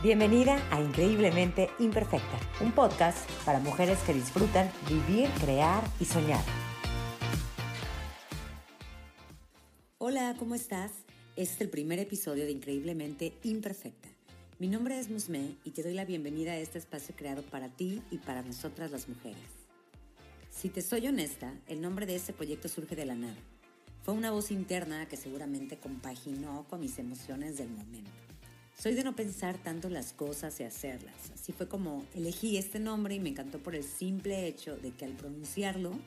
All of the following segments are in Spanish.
Bienvenida a Increíblemente Imperfecta, un podcast para mujeres que disfrutan vivir, crear y soñar. Hola, ¿cómo estás? Este es el primer episodio de Increíblemente Imperfecta. Mi nombre es Musme y te doy la bienvenida a este espacio creado para ti y para nosotras las mujeres. Si te soy honesta, el nombre de este proyecto surge de la nada. Fue una voz interna que seguramente compaginó con mis emociones del momento. Soy de no pensar tanto las cosas y hacerlas. Así fue como elegí este nombre y me encantó por el simple hecho de que al pronunciarlo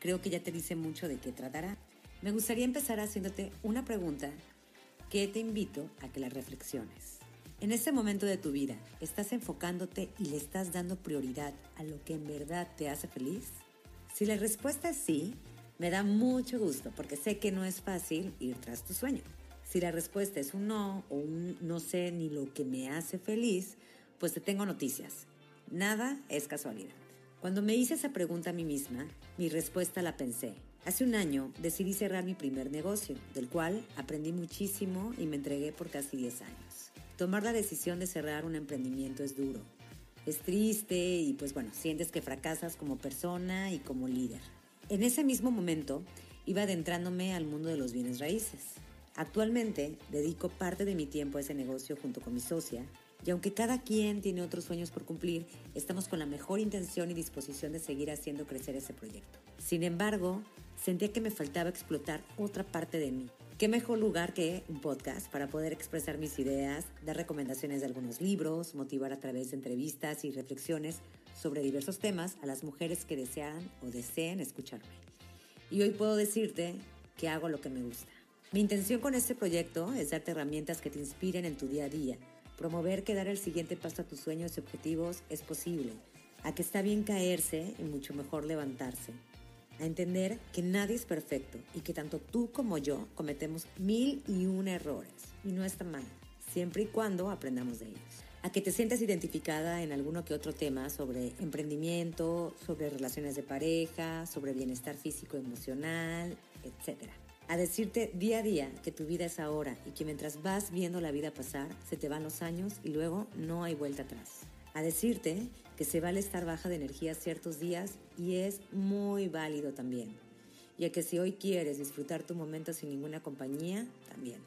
creo que ya te dice mucho de qué tratará. Me gustaría empezar haciéndote una pregunta que te invito a que la reflexiones. En este momento de tu vida, ¿estás enfocándote y le estás dando prioridad a lo que en verdad te hace feliz? Si la respuesta es sí, me da mucho gusto porque sé que no es fácil ir tras tu sueño. Si la respuesta es un no o un no sé ni lo que me hace feliz, pues te tengo noticias. Nada es casualidad. Cuando me hice esa pregunta a mí misma, mi respuesta la pensé. Hace un año decidí cerrar mi primer negocio, del cual aprendí muchísimo y me entregué por casi 10 años. Tomar la decisión de cerrar un emprendimiento es duro. Es triste y pues bueno, sientes que fracasas como persona y como líder. En ese mismo momento iba adentrándome al mundo de los bienes raíces. Actualmente dedico parte de mi tiempo a ese negocio junto con mi socia y aunque cada quien tiene otros sueños por cumplir, estamos con la mejor intención y disposición de seguir haciendo crecer ese proyecto. Sin embargo, sentía que me faltaba explotar otra parte de mí. ¿Qué mejor lugar que un podcast para poder expresar mis ideas, dar recomendaciones de algunos libros, motivar a través de entrevistas y reflexiones sobre diversos temas a las mujeres que desean o deseen escucharme? Y hoy puedo decirte que hago lo que me gusta. Mi intención con este proyecto es darte herramientas que te inspiren en tu día a día, promover que dar el siguiente paso a tus sueños y objetivos es posible, a que está bien caerse y mucho mejor levantarse, a entender que nadie es perfecto y que tanto tú como yo cometemos mil y un errores. Y no está mal, siempre y cuando aprendamos de ellos. A que te sientas identificada en alguno que otro tema sobre emprendimiento, sobre relaciones de pareja, sobre bienestar físico y emocional, etcétera a decirte día a día que tu vida es ahora y que mientras vas viendo la vida pasar, se te van los años y luego no hay vuelta atrás. A decirte que se vale estar baja de energía ciertos días y es muy válido también. Y a que si hoy quieres disfrutar tu momento sin ninguna compañía, también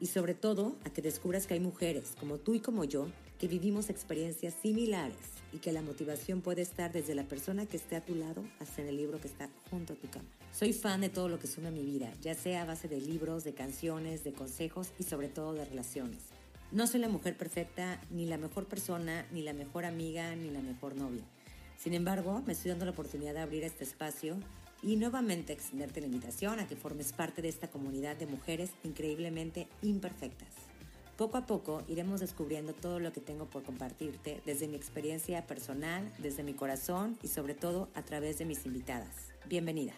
y sobre todo a que descubras que hay mujeres como tú y como yo que vivimos experiencias similares y que la motivación puede estar desde la persona que esté a tu lado hasta en el libro que está junto a tu cama. Soy fan de todo lo que suma mi vida, ya sea a base de libros, de canciones, de consejos y sobre todo de relaciones. No soy la mujer perfecta, ni la mejor persona, ni la mejor amiga, ni la mejor novia. Sin embargo, me estoy dando la oportunidad de abrir este espacio y nuevamente extenderte la invitación a que formes parte de esta comunidad de mujeres increíblemente imperfectas. Poco a poco iremos descubriendo todo lo que tengo por compartirte desde mi experiencia personal, desde mi corazón y sobre todo a través de mis invitadas. Bienvenida.